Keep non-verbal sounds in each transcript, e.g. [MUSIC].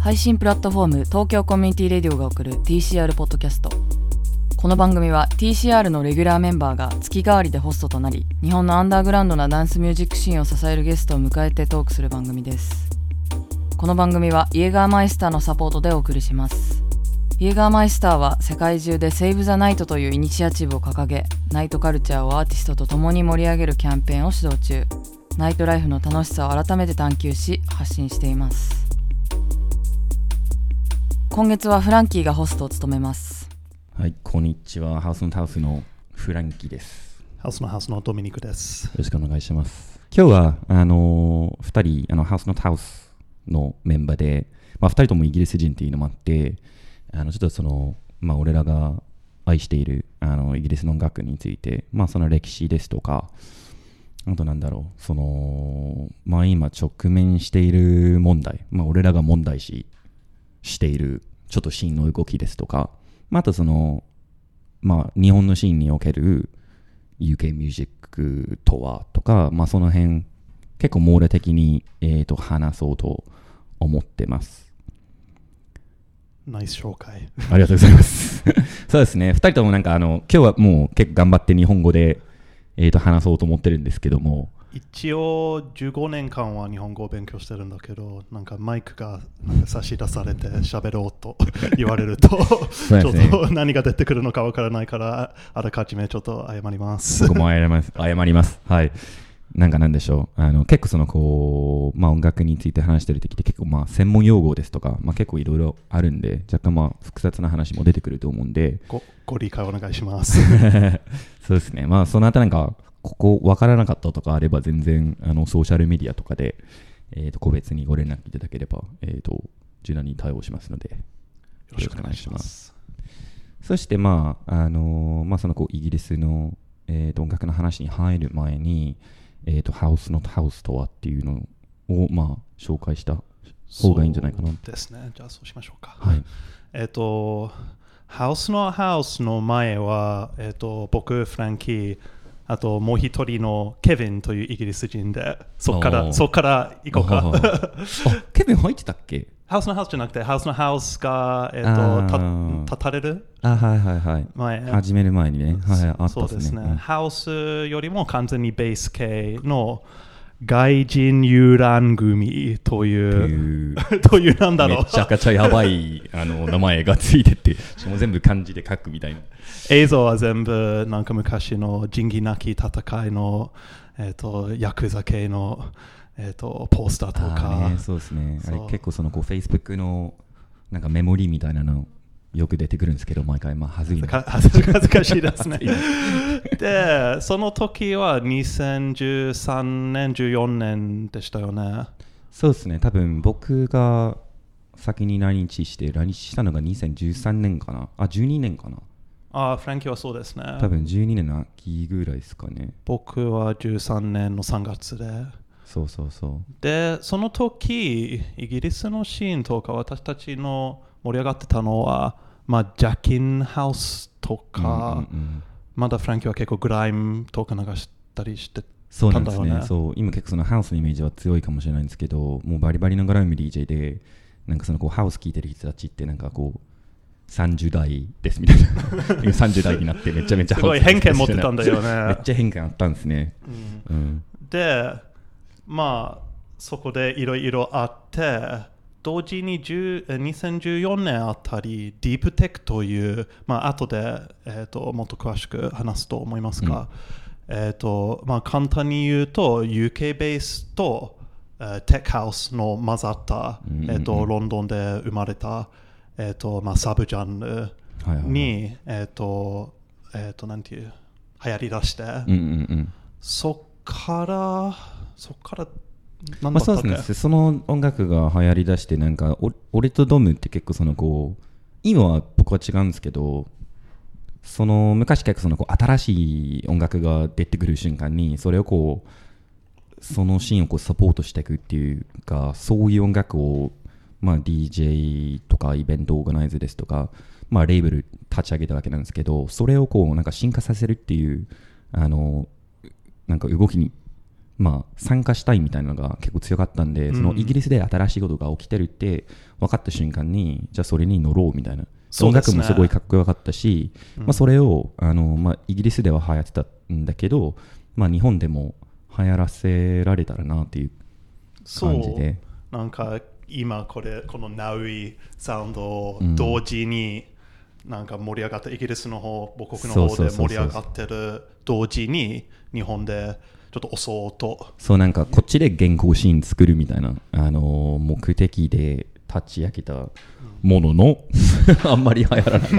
配信プラットフォーム東京コミュニティレディオが送る TCR ポッドキャスト。この番組は TCR のレギュラーメンバーが月替わりでホストとなり日本のアンダーグラウンドなダンスミュージックシーンを支えるゲストを迎えてトークする番組です。この番組はイエガーマイスターのサポートでお送りします。イエガーマイスターは世界中でセーブ・ザ・ナイトというイニシアチブを掲げナイトカルチャーをアーティストと共に盛り上げるキャンペーンを指導中ナイトライフの楽しさを改めて探求し発信しています今月はフランキーがホストを務めますはい、こんにちは。ハウスのハウスのフランキーです。ハウスのハウスのドミニクです。よろしくお願いします。今日は、あのー、二人、あの、ハウスのハウスのメンバーで、まあ、二人ともイギリス人っていうのもあって、あの、ちょっとその、まあ、俺らが愛している、あの、イギリスの音楽について、まあ、その歴史ですとか、あとなんだろう、その、まあ、今直面している問題、まあ、俺らが問題視している、ちょっとシーンの動きですとか、まあ、あとその、まあ、日本のシーンにおける UK ミュージックとはとか、まあ、その辺結構網羅的に、えー、と話そうと思ってます。ナイス紹介。ありがとうございます。[LAUGHS] そうですね、2人ともなんかあの今日はもう結構頑張って日本語で、えー、と話そうと思ってるんですけども、一応15年間は日本語を勉強してるんだけど、なんかマイクが差し出されて喋ろうと [LAUGHS] 言われると、ちょっと何が出てくるのかわからないから、あらかじめちょっと謝ります。僕も謝ります。謝ります。はい。なんかなんでしょう。あの、結構そのこう、まあ音楽について話してる時って結構まあ専門用語ですとか、まあ結構いろいろあるんで、若干まあ複雑な話も出てくると思うんで、ごご理解お願いします。[LAUGHS] そうですね。まあその後なんか、ここ分からなかったとかあれば全然、あの、ソーシャルメディアとかで、えっ、と、個別にご連絡いただければ、えっ、と、柔軟に対応しますので、よろしくお願いします。そして、まあ、あのまあ、そのこうイギリスの、えーと音楽の話に入る前に、えーと、ハウスのハウスとはっていうのを、まあ、紹介した方がいいんじゃないかな。そうですね。じゃあそうしましょうか。はい。えっと、ハウスのハウスの前は、えっと、僕、フランキー、あともう一人のケビンというイギリス人で、そこから、そこから行こうか。あ、ケビン入ってたっけ？ハウスのハウスじゃなくて、ハウスのハウスが、えっあと、ーた立たれる？あ、はいはいはい。前。始める前にね。はい、あったそうですね。うんハウスよりも完全にベース系の外人遊覧組という、というなんだろうめち。ゃくちゃやばい [LAUGHS] あの名前がついてて、しかも全部漢字で書くみたいな。映像は全部なんか昔の仁義なき戦いの、えっとヤクザ系の、えっとポスターとあかーね、そうですね。あれ結構そのこう Facebook のなんかメモリーみたいなのよく出てくるんですけど、毎回まあ恥ずい恥ずかしいですね。[LAUGHS] で、その時は2013年、14年でしたよね。そうですね、多分僕が先に来日して、来日したのが2013年かな。あ、12年かな。あフランキーはそうですね。多分12年の秋ぐらいですかね。僕は13年の3月で。そうそうそう。で、その時、イギリスのシーンとか私たちの盛り上がってたのは、まあ、ジャッキンハウスとか、うんうんうん。まだフランキーは結構グライムとか流したりしてそうなんですね。そう今結構そのハウスのイメージは強いかもしれないんですけどもうバリバリのグライム DJ でなんかそのこうハウス聴いてる人たちってなんかこう30代ですみたいな。[LAUGHS] 30代になってめちゃめちゃすごい偏見持ってたんだよね。めっちゃ偏見あったんですね。うん。で、まあ、そこでいろいろあって、同時に10え2014年あたり、ディープテックという、まあ後で、えー、ともっと詳しく話すと思いますが、えーとまあ、簡単に言うと、UK ベースと、えーテックハウスの混ざった、うんうんうん。えー、とロンドンで生まれた、えーとまあ、サブジャンルはいはいはい。に、えっ、と、えっ、と、なんていう、流行り出して、うんうんうん。そっから、そっから、なんまあだったっけ、そうですねその音楽が流行りだしてなんかお俺とドムって結構そのこう今は僕は違うんですけどその昔結構そのこう新しい音楽が出てくる瞬間にそれをこうそのシーンをこうサポートしていくっていうかそういう音楽をまあ DJ とかイベントオーガナイズですとかまあレーベル立ち上げたわけなんですけどそれをこうなんか進化させるっていうあのなんか動きに、まあ、参加したいみたいなのが結構強かったんで、うん。そのイギリスで新しいことが起きてるって分かった瞬間にじゃあそれに乗ろうみたいな、音楽もすごいかっこよかったし、うん。まあ、それをあの、まあ、イギリスでは流行ってたんだけど、まあ、日本でも流行らせられたらなっていう感じで。なんか今これこのナウイサウンドをうん同時になんか盛り上がって、イギリスの方母国の方で盛り上がってる同時に日本でちょっと遅うと。そうなんかこっちで原稿シーン作るみたいな、あのー目的で立ち上げたものの、[LAUGHS] あんまり流行らない。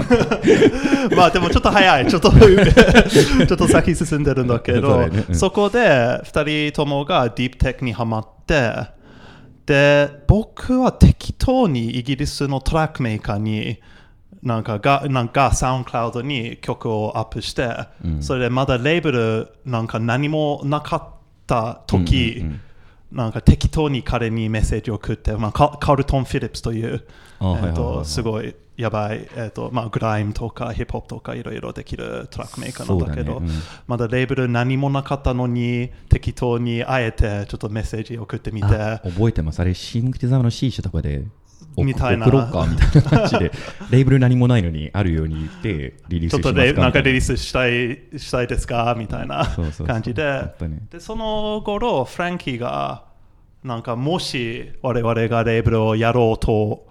[LAUGHS] まあでもちょっと早い。ちょっとちょっと先進んでるんだけど [LAUGHS] そこで2人ともがディープテックにハマってで僕は適当にイギリスのトラックメーカーになんかがなんか SoundCloud に曲をアップして、うん。それでまだレーベルなんか何もなかった時、うんうんうん。なんか適当に彼にメッセージを送って、まあ、カ Carlton Phillips という、えーとすごいやばい、えーとまあ、グライムとかヒップホップとかいろいろできるトラックメーカーなんだけどね。うん。まだレーベル何もなかったのに適当にあえてちょっとメッセージを送ってみて。あ覚えてます。あれ、シンクティザーの C 社とかで、おみたいな。送ろうかみたいな感じで、[LAUGHS] レーブル何もないのにあるように言って、リリースちょっとしますかレなんかリリーススしたいしたいですかみたいな感じで。でその頃フランキーがなんかもし我々がレーベルをやろうと,、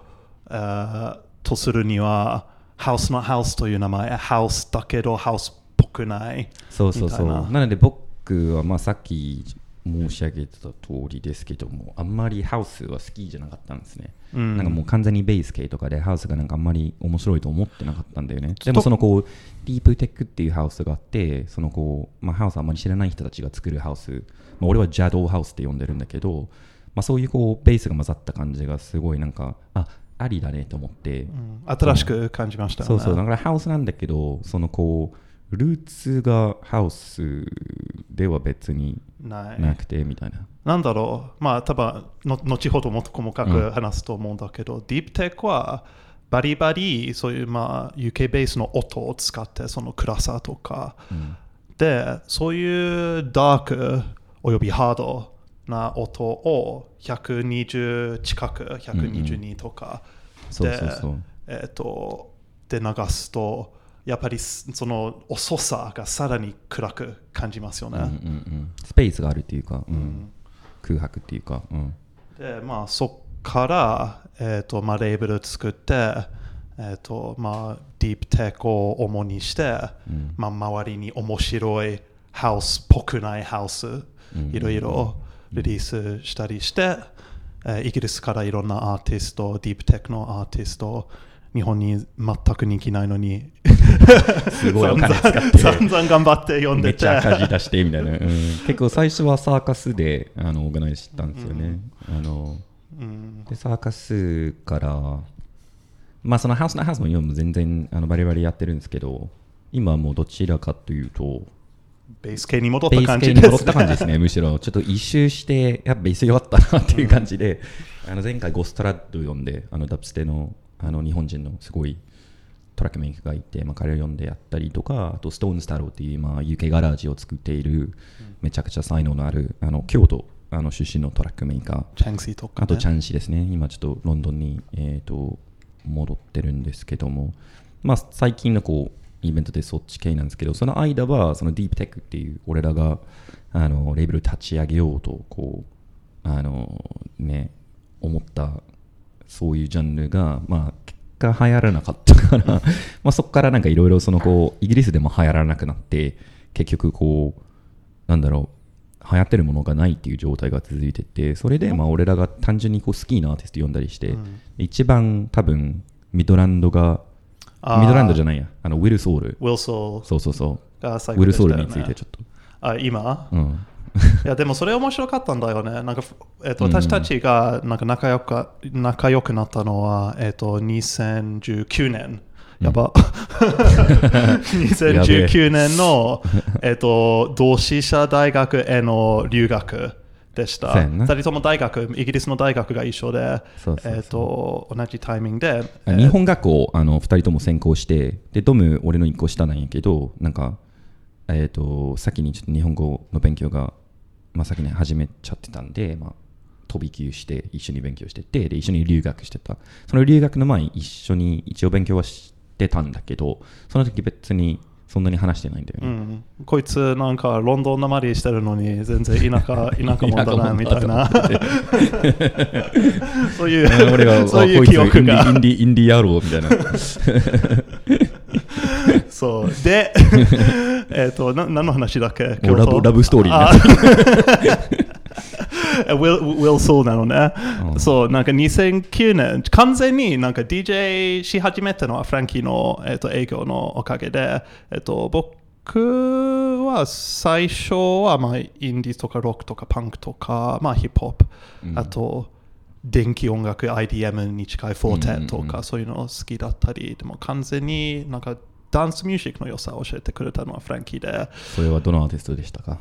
えーとするにはハウスのハウスという名前ハウスだけどハウスっぽくないそうそうそう。みたいな。なので僕は、まあ、さっき申し上げてた通りですけども、あんまりハウスは好きじゃなかったんですね。うん。なんかもう完全にベース系とかでハウスがなんかあんまり面白いと思ってなかったんだよね。でもそのこう、ディープテックっていうハウスがあって、そのこう、まあハウスあんまり知らない人たちが作るハウス、まあ俺はジャドーハウスって呼んでるんだけど、まあそういうこう、ベースが混ざった感じがすごいなんか、あ、ありだねと思って、うん。新しく感じましたよね。そうそう、だからハウスなんだけど、そのこう、ルーツがハウスでは別になくてみたいな。なんだろう、まあ、多分の後ほどもっと細かうんく話すと思うんだけど、ディープテックはバリバリ、そういう、まあ、UK ベースの音を使って、その暗さとか、うん。で、そういうダークおよびハードな音を120近く、122とか。で、そうそう。えっ、と、で流すと、やっぱりその遅さがさらに暗く感じますよね。うんうんうん、スペースがあるっていうか、うん。うん。空白っていうか、うん。でまあそっから、えーとまあ、レーベル作って、えーとまあ、ディープテックを主にして、うん。まあ、周りに面白いハウスっぽくないハウス、ん。いろいろリリースしたりして、えーイギリスからいろんなアーティストディープテックのアーティスト日本に全く人気ないのにすごいお金使って散々頑張って読んめっでてちゃ赤字出してみたいな、うん。結構最初はサーカスであのオーガナイズしたんですよね、あのうん。でサーカスからまあそのハウスのハウスも今も全然あのバリバリやってるんですけど今はもうどちらかというとベース系に戻った感じです。ねた感じですね、[LAUGHS] むしろ。ちょっと一周して、やっぱベース弱ったなっていう感じで、あの前回ゴストラッド読んで、あのダブステのあの日本人のすごいトラックメイクがいて、まあ、彼を読んでやったりとか、あとストーンスタローっていう、まあ、UK ガラージを作っている、めちゃくちゃ才能のある、あの京都あの出身のトラックメーカー。チャンシーとか、ね、あとチャンシですね、今ちょっとロンドンに、えー、と戻ってるんですけども、まあ、最近のこうイベントでそっち系なんですけど、その間はそのディープテックっていう、俺らがあのレーベル立ち上げようとこうあの、ね、思ったそういうジャンルが、まあ、結果流行らなかったから、[LAUGHS] まあそこからなんかいろいろそのこうイギリスでも流行らなくなって、結局こう、なんだろう、流行ってるものがないっていう状態が続いてて、それでまあ俺らが単純にこう好きなアーティスト読んだりして、うん一番多分ミドランドが、ミドランドじゃないや、あのウィル・ソウル。ウィルソーそうそうそう。ウィル・ソウルについてちょっと。あ今？うん。いやでもそれ面白かったんだよね。なんか、えっとうん私たちがなんか仲良く仲良くなったのは、えっと2019年。やば。2019年の、えっと、同志社大学への留学でした。そうやんな二人とも大学、イギリスの大学が一緒で、そうそうそうえっと、同じタイミングで、あ日本学校あの2人とも専攻してでドム俺の1個下なんやけどなんかえー、と先にちょっと日本語の勉強が、まあ、先に始めちゃってたんで、まあ、飛び級して一緒に勉強しててで一緒に留学してた。その留学の前に一緒に一応勉強はしてたんだけどその時別にそんなに話してないんだよね、うん、こいつなんかロンドンなまりしてるのに全然田舎 [LAUGHS] 田舎者だなみたいな。そういううん [LAUGHS] 俺が [LAUGHS] そういう記憶が。ィインディインディ野郎みたいな。そう。で [LAUGHS] えっとな何の話だっけ？ラブラブストーリーウィル・ソー [LAUGHS] なのね、うん。そうなんか2009年完全になんか DJ し始めたのはフランキーの、えっと営業のおかげで、えっと僕は最初は、まあ、インディーとかロックとかパンクとか、まあ、ヒップホップ、うん。あと電気音楽 IDM に近いフォーテとか、そういうの好きだったり。でも完全になんかダンスミュージックの良さを教えてくれたのはフランキーで。それはどのアーティストでしたか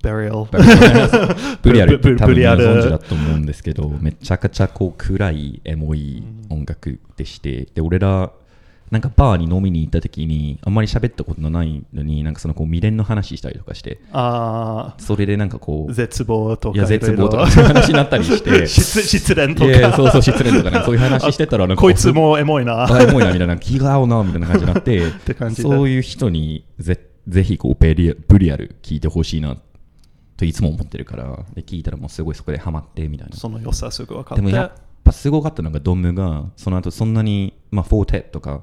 ？Burial [LAUGHS] ブリアル。ってブ多分ご存知だと思うんですけどめちゃくちゃこう暗いエモい音楽でしてで俺らなんかバーに飲みに行った時にあんまり喋ったことのないのになんかそのこう未練の話したりとかしてあそれでなんかこうー絶望とかいや絶望とかそういう話になったりして。[LAUGHS] 失失恋とか。そうそう失恋とかねそういう話してたらなんかこいつもエモいな。[LAUGHS] あエモいなみたいな気が合うなみたいな感じになってて感じでそういう人にぜぜひこうベリアブリアル聞いてほしいなといつも思ってるからで聞いたらもうすごいそこでハマってみたいな。その良さすぐ分かって。でもやっぱすごかったのがドムがその後そんなにまあフォーテとか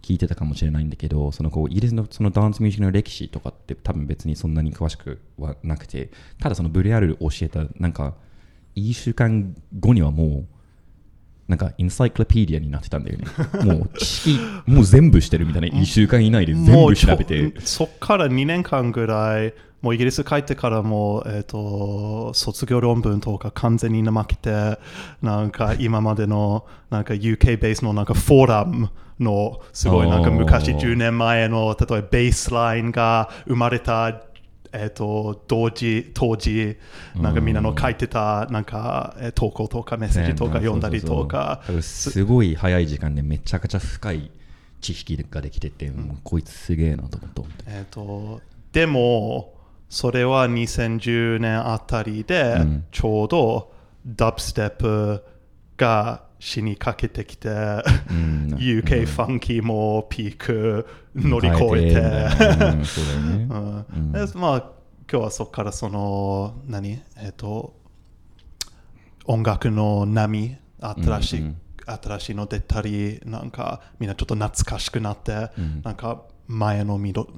聞いてたかもしれないんだけどそのこうイギリスのそのダンスミュージックの歴史とかって多分別にそんなに詳しくはなくてただそのブレアル教えたなんかいい週間後にはもうなんかエンサイクロペディアになってたんだよね。もう知識もう全部してるみたいな。1週間以内で全部調べて。そっから2年間ぐらいもうイギリス帰ってからも、えー、と卒業論文とか完全に怠けてなんか今までのなんか UK ベースのなんかフォーラムのすごいなんか昔おー10年前の例えばベースラインが生まれたえー、と同時当時なんかみんなの書いてたなんかえー投稿とかメッセージとか読んだりとか。すごい早い時間でめちゃくちゃ深い知識ができてて、もうこいつすげえなと思って。えー、とでもそれは2010年あたりで、うん。ちょうどダブステップが死にかけてきて、ん。UK ファンキーもピーク乗り越えて、[LAUGHS] まあ今日はそこからその何？えっ、と音楽の波新しい、うんうん新しいの出たりなんかみんなちょっと懐かしくなって、うん。なんか前のみど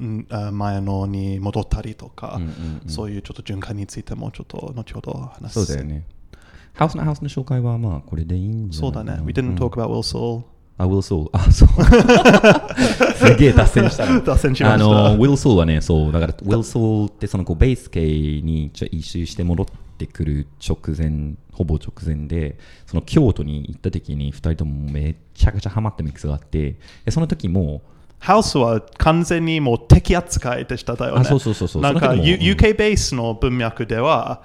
前のに戻ったりとか、うんうんうん。そういうちょっと循環についてもちょっと後ほど話す。そうだよねハウスのハウスの紹介はまあこれでいいんじゃないそうだね。We didn't talk about Will Soul. あ、Will Soul。あ、そう。すげえ脱線したな。[LAUGHS] 脱線しましたあの、Will Soul はね、そう、だから Will Soul ってそのこうベース系に一周して戻ってくる直前、ほぼ直前で、その京都に行った時に2人ともめちゃくちゃハマったミックスがあって、でその時も、ハウスは完全にもう敵扱いでしただよね。あそうそうそうそうなんか、うん UK ベースの文脈では、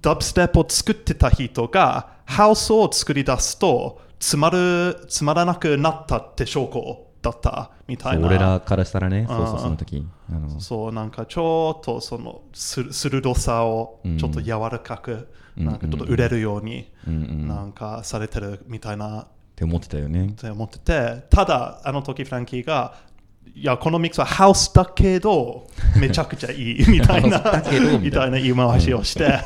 ダブステップを作ってた人が、ハウスを作り出すと、つまる、つまらなくなったって証拠だったみたいな。俺らからしたらね、そうそう、その時。あの。そうなんかちょっとそのす鋭さをうん。ちょっと柔らかく、うん。なんかちょっと売れるように、うんうん、っなんかされてるみたいな。て思ってたよね。っ。て思っててただあの時フランキーがいやこのミックスはハウスだけど [LAUGHS] めちゃくちゃいいみたいな [LAUGHS] みたいな。言い回しをして、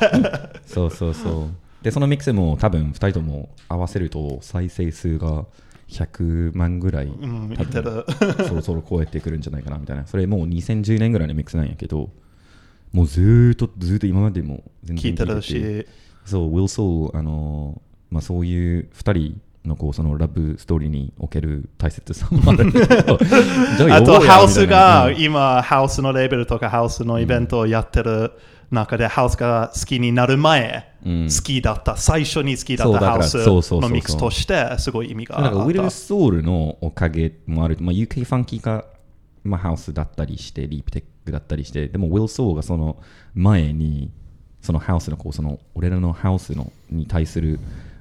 そうそうそう。で、そのミックスも多分2人とも合わせると再生数が100万ぐらい、うん、そろそろ超えてくるんじゃないかな。みたいな。それもう2010年ぐらいのミックスなんやけど、もうずーっとずーっと今までも全然聞いてるし。そう、Will Soul、あのまあ、そういう2人のこうそのラブストーリーにおける大切さもあるんだけど。[LAUGHS] あとハウスがうん今ハウスのレーベルとかハウスのイベントをやってる中でハウスが好きになる前、うん。好きだった最初に好きだったハウスのミックスとしてすごい意味があった。ウィル・ソウルのおかげもある、まあ、UK ファンキーが、まあ、ハウスだったりして、リープテックだったりして、でもウィル・ソウルがその前に、そのハウスのこうその俺らのハウスのに対する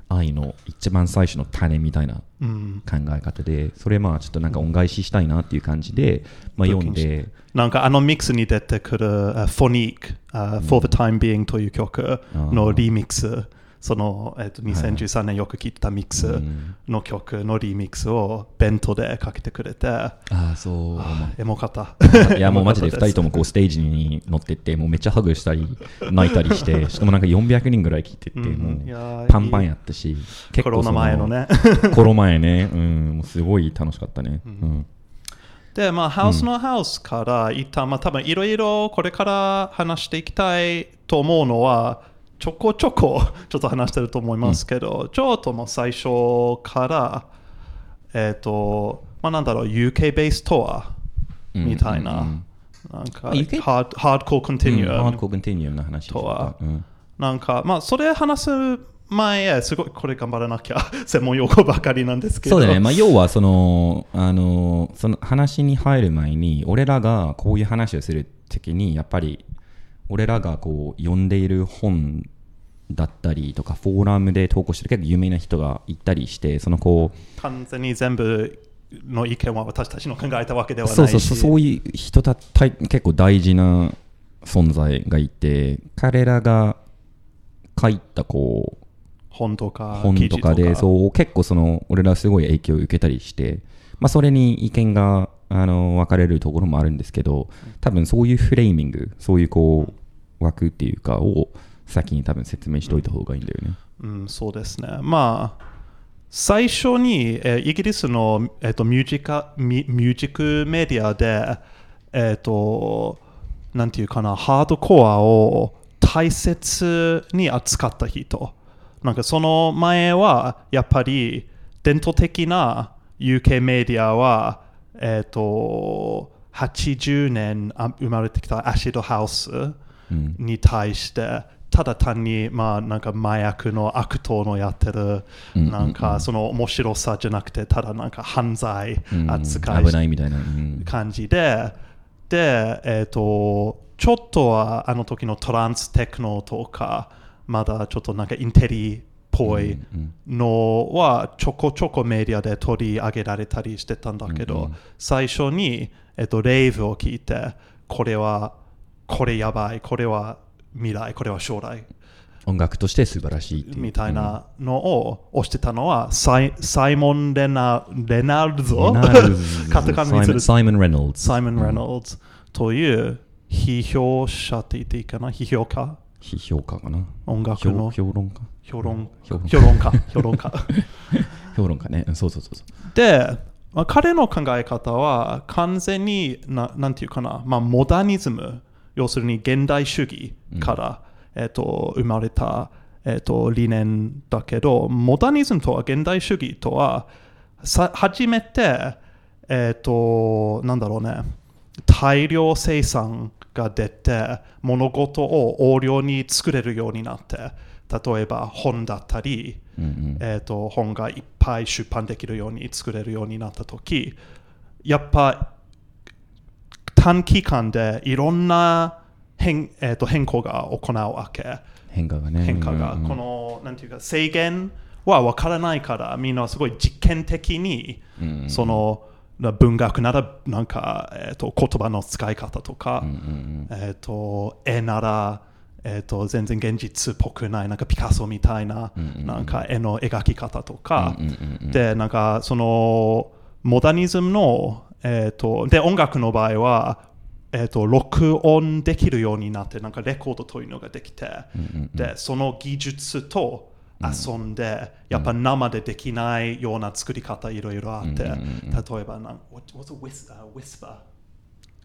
愛の一番最初の種みたいなうん、考え方でそれまあちょっとなんか恩返ししたいなっていう感じで、まあ、読んで。なんかあのミックスに出てくる、uh, フォニック、uh, For the Time Being という曲のリミックス、その、えっと2013年よく聴いたミックスの曲のリミックスをベントでかけてくれて、ああそう。エモかった。いやもうマジで2人ともこうステージに乗ってってもうめっちゃハグしたり泣いたりして [LAUGHS] しかもなんか400人ぐらい聞いてってうんもうパンパンやったし結コロナ前のね。コロ前ね。うんもうすごい楽しかったね。うん。で、まあ、ハウスのハウスから一旦、まあ、多分いろいろこれから話していきたいと思うのは、ちょこちょこ [LAUGHS] ちょっと話してると思いますけど、ちょっともう最初から、えっ、と、まあ、なんだろう、UK ベーストアみたいな、なんか、あ UK ハードハードコーコンティニューうんハードコーコンティニューの話とはうん。なんか、まあ、それ話す前、すごいこれ頑張らなきゃ、[LAUGHS] 専門用語ばかりなんですけど、そうだね、まあ、要はそのあのその話に入る前に俺らがこういう話をするときにやっぱり俺らがこう読んでいる本だったりとかフォーラムで投稿してる結構有名な人がいたりしてそのこう完全に全部の意見は私たちの考えたわけではないし、そうそうそうそういう人たた結構大事な存在がいて彼らが書いたこう本とか本とかでそう結構その俺らすごい影響を受けたりして、まあ、それに意見があの分かれるところもあるんですけど多分そういうフレーミングそういうこう枠っていうかを先に多分説明しておいた方がいいんだよね。うん、そうですね。まあ、最初に、えーイギリスの、えー、とミュージカミミュージックメディアで、えっ、と、なんていうかな、ハードコアを大切に扱った人。なんかその前は、やっぱり伝統的な UK メディアは、えっ、と、80年あ生まれてきたアシドハウス、うんに対してただ単にまあなんか麻薬の悪党のやってるなんかその面白さじゃなくてただなんか犯罪うん扱い危ないみたいな。うん感じででえっ、とちょっとはあの時のトランステクノとかまだちょっとなんかインテリっぽいうんのはちょこちょこメディアで取り上げられたりしてたんだけど、最初に、えっと、レイブを聞いてこれはこれやばいこれは未来これは将来音楽として素晴らしい。みたいなのを推してたのはサイサイモン・レナレナルゾレナルズカタカナにするサイモン・レノルズ。サイモン・レノルズという批評者って言っていいかな批評家批評家かな。音楽の評評論家評論評論家。評論家 [LAUGHS] 評論家。ね。うんそうそうそう。そう。で、まあ、彼の考え方は完全にななんていうかな、まあ、モダニズム要するに現代主義から、えっと生まれた、えっと理念だけどモダニズムとは現代主義とはさ初めてえっ、となんだろうね。大量生産が出て物事を横領に作れるようになって例えば本だったり、うんうん。えー、と本がいっぱい出版できるように作れるようになった時やっぱ短期間でいろんな変,、えー、と変更が行うわけ。変化がね。変化が、うんうんこのなんていうか制限は分からないからみんなすごい実験的に、うんうんその文学ならなんか、えー、と言葉の使い方とか、うんうんえっ、と、絵なら、えっ、と、全然現実っぽくない、なんかピカソみたいな、なんか絵の描き方とか、で、なんかその、モダニズムの、えっ、と、で、音楽の場合は、えっ、と、録音できるようになって、なんかレコードというのができて、で、その技術と遊んで、やっぱ生でできないような作り方いろいろあって、例えばなん、what- what's a whis- uh, whisper?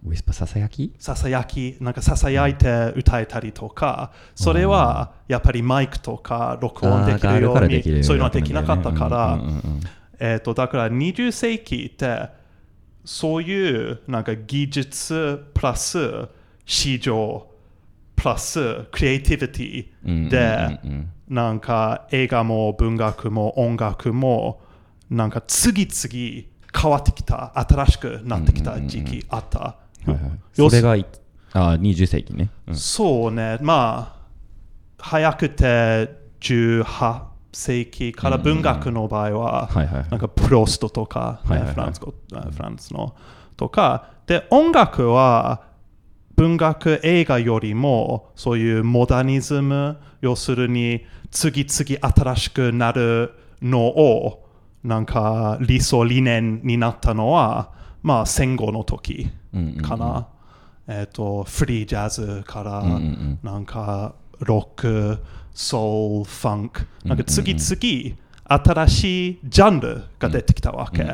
ウィスパーささやきささやき、なんかささやいて歌えたりとか、それはやっぱりマイクとか録音できるように、そういうのはできなかったから、えっと、だから20世紀って、そういうなんか技術プラス市場プラスクリエイティビティで、なんか映画も文学も音楽もなんか次々変わってきた、新しくなってきた時期あった。はいはい、それがいあ20世紀ね。うん。そうね、まあ、早くて18世紀から文学の場合は、はいはい。なんかプロストとか、はいはいはい。フランス語フランスのとか。で音楽は文学映画よりもそういうモダニズム要するに次々新しくなるのをなんか理想理念になったのはまあ戦後の時かな、えっ、とフリージャズから、なんかロックソウルファンク。なんか次々新しいジャンルが出てきたわけ、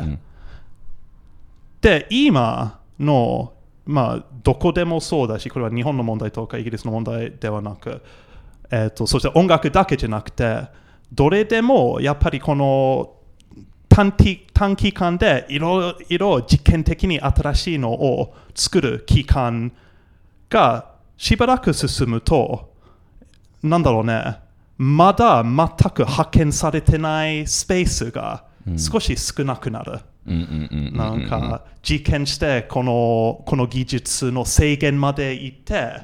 で今のまあどこでもそうだしこれは日本の問題とかイギリスの問題ではなく、えー、とそして音楽だけじゃなくてどれでもやっぱりこの短期短期間でいろいろ実験的に新しいのを作る期間がしばらく進むとなんだろうねまだ全く発見されてないスペースが少し少なくなる。なんか実験してこのこの技術の制限まで行って、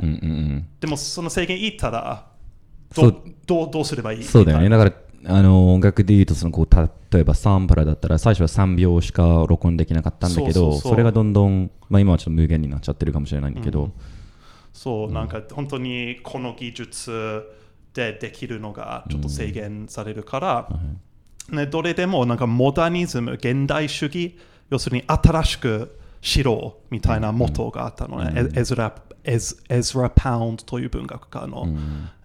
でもその制限行ったらどそう。どうどうすればいい？そうだよね。だから、あの、音楽で言うと、その、こう、例えばサンプラーだったら、最初は3秒しか録音できなかったんだけど、それがどんどん、まあ今はちょっと無限になっちゃってるかもしれないんだけど、そう、なんか本当にこの技術でできるのがちょっと制限されるから、ね、どれでもなんかモダニズム、現代主義、要するに新しくしろみたいなモットーがあったのね。エエズラエズエズラ・パウンドという文学家の、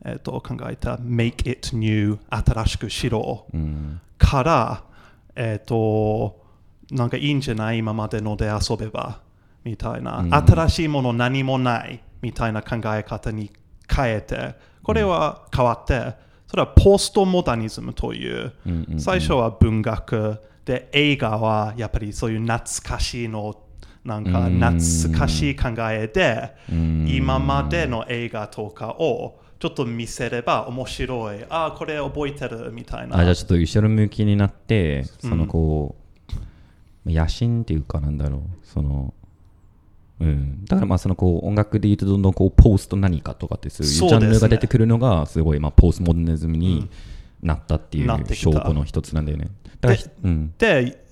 えっと考えた Make it new 新しくしろうん。から、えっ、と、なんかいいんじゃない今までので遊べばみたいな、新しいもの何もないみたいな考え方に変えて、これは変わって、それはポストモダニズムという、うんうんうん。最初は文学で映画はやっぱりそういう懐かしいのなんかうん。懐かしい考えで、うん。今までの映画とかをちょっと見せれば面白い。あこれ覚えてるみたいな。あじゃあちょっと後ろ向きになって、そのこう、野心っていうかなんだろう、その、うん、だからまあそのこう音楽で言うとどんどんこうポスト何かとかってそういうジャンルが出てくるのがすごいまあポストモダニズムになったっていう証拠の一つなんだよね。だからでうん、で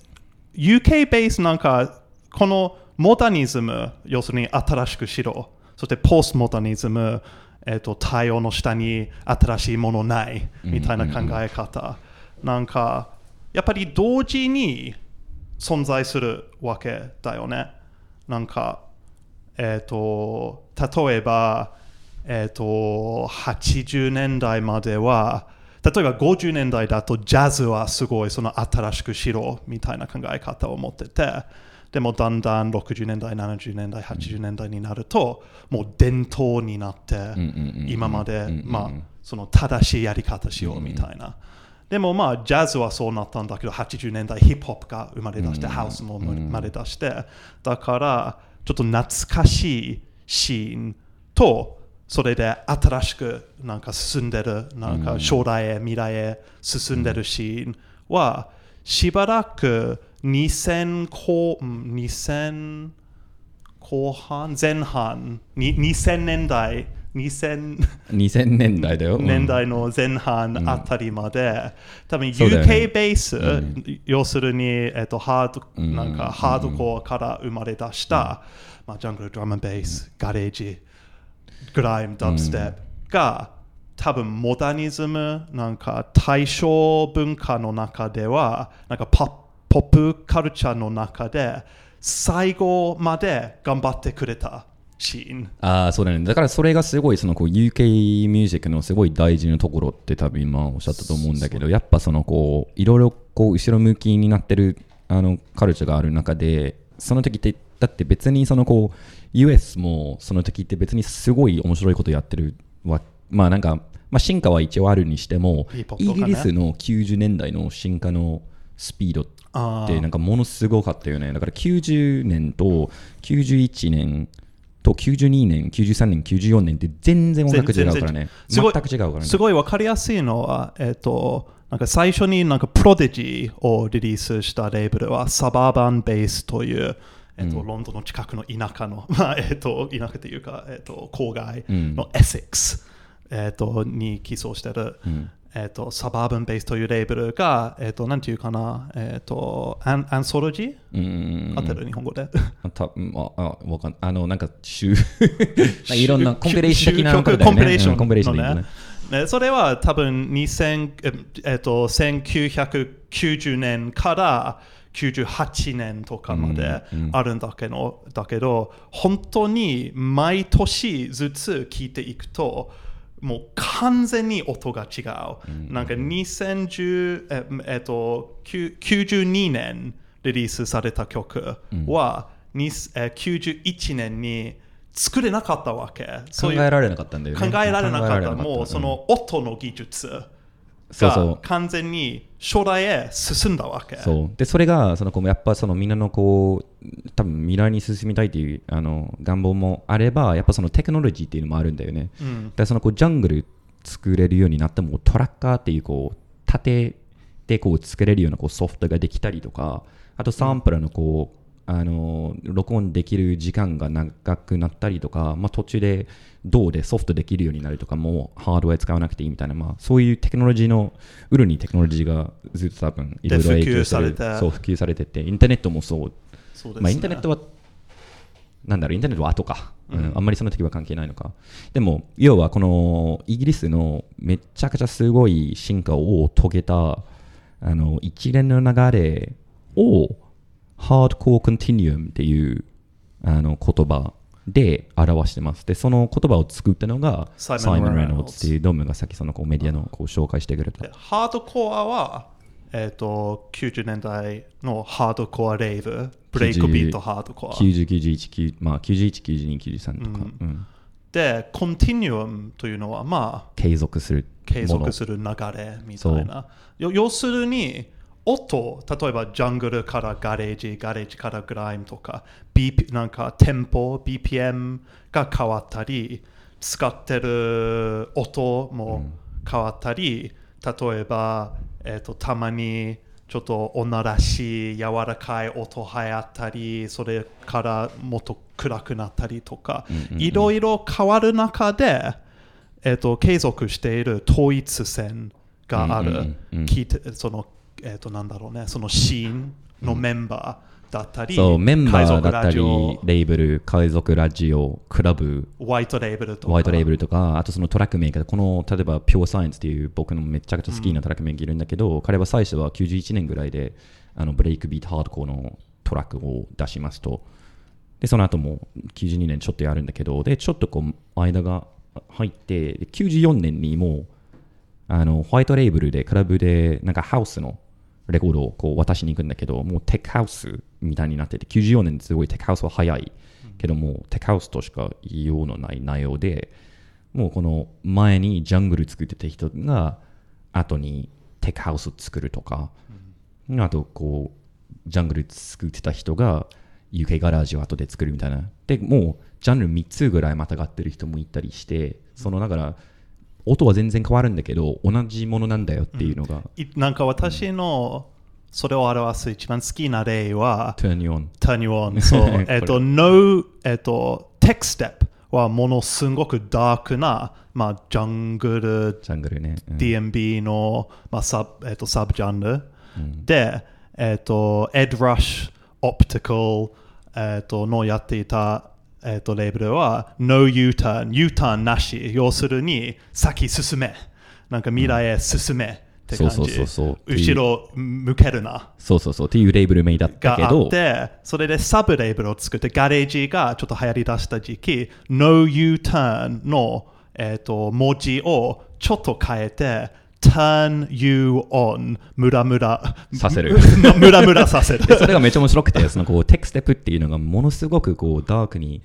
UK ベースなんかこのモダニズム要するに新しくしろ。そしてポストモダニズム、えっと太陽の下に新しいものないみたいな考え方、なんかやっぱり同時に存在するわけだよね。なんかえっ、と例えばえっ、と80年代までは例えば50年代だとジャズはすごいその新しくしろみたいな考え方を持っててでもだんだん60年代70年代80年代になるともう伝統になって今までまあその正しいやり方しようみたいなでもまあジャズはそうなったんだけど80年代ヒップホップが生まれ出してハウスも生まれ出してだからちょっと懐かしいシーンとそれで新しくなんか進んでるなんか将来へ未来へ進んでるシーンはしばらく2000後うん2000後半前半に2000年代2000 2000年代だよ。うん年代の前半あたりまで、多分そうだよね UK ベース、要するに、えっと、ハード、んなんかハードコアから生まれ出した、まあ、ジャングルドラムベース、ガレージ、グライム、ダブステップが、多分モダニズム、なんか大正文化の中では、なんかポッポップカルチャーの中で、最後まで頑張ってくれたシーン。ああ、そうだね。だからそれがすごい、そのこう UK ミュージックのすごい大事なところって多分今おっしゃったと思うんだけど、やっぱそのこう、いろいろこう後ろ向きになってるあのカルチャーがある中で、その時って、だって別にそのこう、US もその時って別にすごい面白いことやってるわ。まあなんか、まあ進化は一応あるにしても、イギリスの90年代の進化のスピードあってなんかものすごかったよね。だから90年と91年と92年、93年、94年って全然音楽違うからね。すごい全く違うからね。すごいわかりやすいのは、えっ、と、なんか最初になんかプロデジーをリリースしたレーベルはサバーバンベースという、えっとロンドンの近くの田舎の、[LAUGHS] まあえっと田舎というか、えっと郊外のエセックス、えっとに寄贈してる。えっ、と、サバーバンベースというレーベルが、えっ、と、なんていうかな、えっ、と、アンアンソロジー合ってる？日本語で。あたうんああわかんあのなんか週 [LAUGHS] いろんなコンピレーション的な曲ことだよね。コンピレーションうんコンピレーションね。ね。ねそれは多分2000、ええっと、1990年から98年とかまであるんだけど,、だけど本当に毎年ずつ聞いていくともう完全に音が違う。なんか2010、ええっと、9 92年リリースされた曲は、にえ91年に作れなかったわけ。考えられなかったんだよね考えられなかった。もうその音の技術が完全に将来へ進んだわけ。そう。でそれがそのこうやっぱそのみんなのこう多分未来に進みたいというあの願望もあればやっぱそのテクノロジーっていうのもあるんだよね、うん。でそのこうジャングル作れるようになってもトラッカーっていうこう縦でこう作れるようなこうソフトができたりとかあとサンプラーのこう、あの録音できる時間が長くなったりとか、まあ、途中で銅でソフトできるようになるとかもうハードウェア使わなくていいみたいな、まあ、そういうテクノロジーのウルにテクノロジーがずっと多分いろいろ影響されてそう普及されててインターネットもそう。そうね。まあ、インターネットは、なんだろう、インターネットは後か、うん。あんまりその時は関係ないのか。でも、要はこのイギリスのめちゃくちゃすごい進化を遂げたあの一連の流れを、ハードコアコンティニウムっていうあの言葉で表してます。で、その言葉を作ったのが、サイモン・レノッツっていうドームがさっきそのこうメディアのこう紹介してくれたで。ハードコアは、えっと90年代のハードコアレイブ、ブレイクビートハードコア。90、91、9まあ、91、92、93とか、うんで、コンティニウムというのは、まあ、継続する継続する流れみたいな。よ要するに、音、例えばジャングルからガレージ、ガレージからグライムとか、BP、なんかテンポ、BPM が変わったり、使ってる音も変わったり、例えば、えっとたまにちょっと女らしい柔らかい音流行ったり、それからもっと暗くなったりとか、いろいろ変わる中で、えっと継続している統一線がある、うんうんうんうん。聞いてその、えっとなんだろうね、そのシーンのメンバーだったり、そうメンバーだったりレーベル海賊ラジオクラブホワイトレーベルとか、ホワイトレーベルとかあとそのトラックメーカーこの例えば Pure Science っていう僕のめちゃくちゃ好きなトラックメーカーいるんだけど、彼は最初は91年ぐらいであのブレイクビートハードコーのトラックを出しますと。でその後も92年ちょっとやるんだけどでちょっとこう間が入ってで94年にもうあのホワイトレーベルでクラブでなんかハウスのレコードをこう渡しに行くんだけどもうテックハウスみたいになってて94年すごいテックハウスは早いけどもテックハウスとしか言いようのない内容でもうこの前にジャングル作ってた人が後にテックハウス作るとか、あとこうジャングル作ってた人が UK ガラージを後で作るみたいな。でもうジャンル3つぐらいまたがってる人もいたりしてそのだから音は全然変わるんだけど同じものなんだよっていうのが、いなんか私のそれを表す一番好きな例は、Turn You On Turn You On。[LAUGHS] そう。えっと、No、えっと、Tech Step はものすごくダークな、まあ、ジャングル、ジャングルね、うん。DMB の、まあサブえっと、サブジャンル、で、えっと、Ed Rush Optical、えっと、のやっていた、えっと、レーベルは No U-Turn、U-Turn なし。要するに、先進め。なんか未来へ進めって感じ。そうそうそうそう後ろ向けるな。そうそうそうっていうレーベル名だったけがあどって、それでサブレーベルを作って、ガレージがちょっと流行り出した時期、No U-Turn の、えー、と文字をちょっと変えて、Turn You On. ムラムラさせる。ムラムラさせる。でそれがめっちゃ面白くて、そのこうテクステップっていうのがものすごくこうダークに、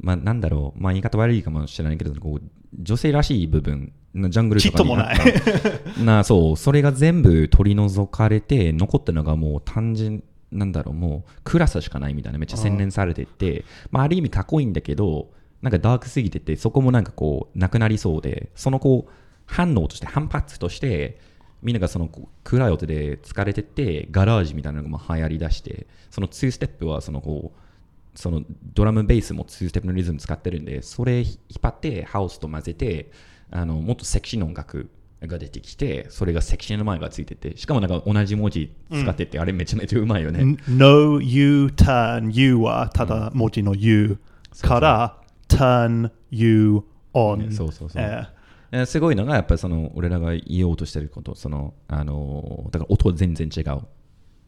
まあなんだろう、まあ言い方悪いかもしれないけど、こう女性らしい部分、ジャングルとかにあった。ちっともな [LAUGHS] そう、それが全部取り除かれて、残ったのがもう単純、なんだろう、もう暗さしかないみたいな、めっちゃ洗練されてて、まあある意味かっこいいんだけど、なんかダークすぎてて、そこもなんかこう、なくなりそうで、そのこう、反応として、反発として、みんながその暗い音で疲れてて、ガラージみたいなのがまあ流行りだして、その2ステップはそのこう、そのドラムベースも2ステップのリズム使ってるんで、それ引っ張ってハウスと混ぜて、あのもっとセクシーな音楽が出てきて、それがセクションの前がついてて、しかもなんか同じ文字使ってて、あれめちゃめちゃうまいよね。No U turn U はただ文字の U から turn U on ねそうそうそう。ええーすごいのが、やっぱりその俺らが言おうとしてること、その、あのーだから音全然違う。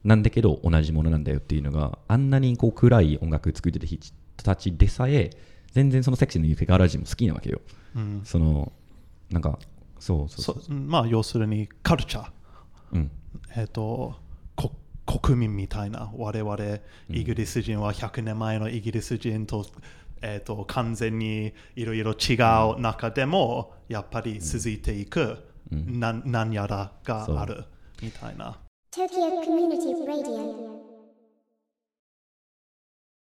なんだけど同じものなんだよっていうのがあんなにこう暗い音楽作ってる人たちでさえ全然そのセクシーのユケガラジも好きなわけよ。うん。そのなんかそうそうそう。そまあ要するにカルチャー。うん。えっ、とこ国民みたいな。我々イギリス人は100年前のイギリス人と,、えー、と完全にいろいろ違う中でもやっぱり続いていく、なん何やらがあるみたいな。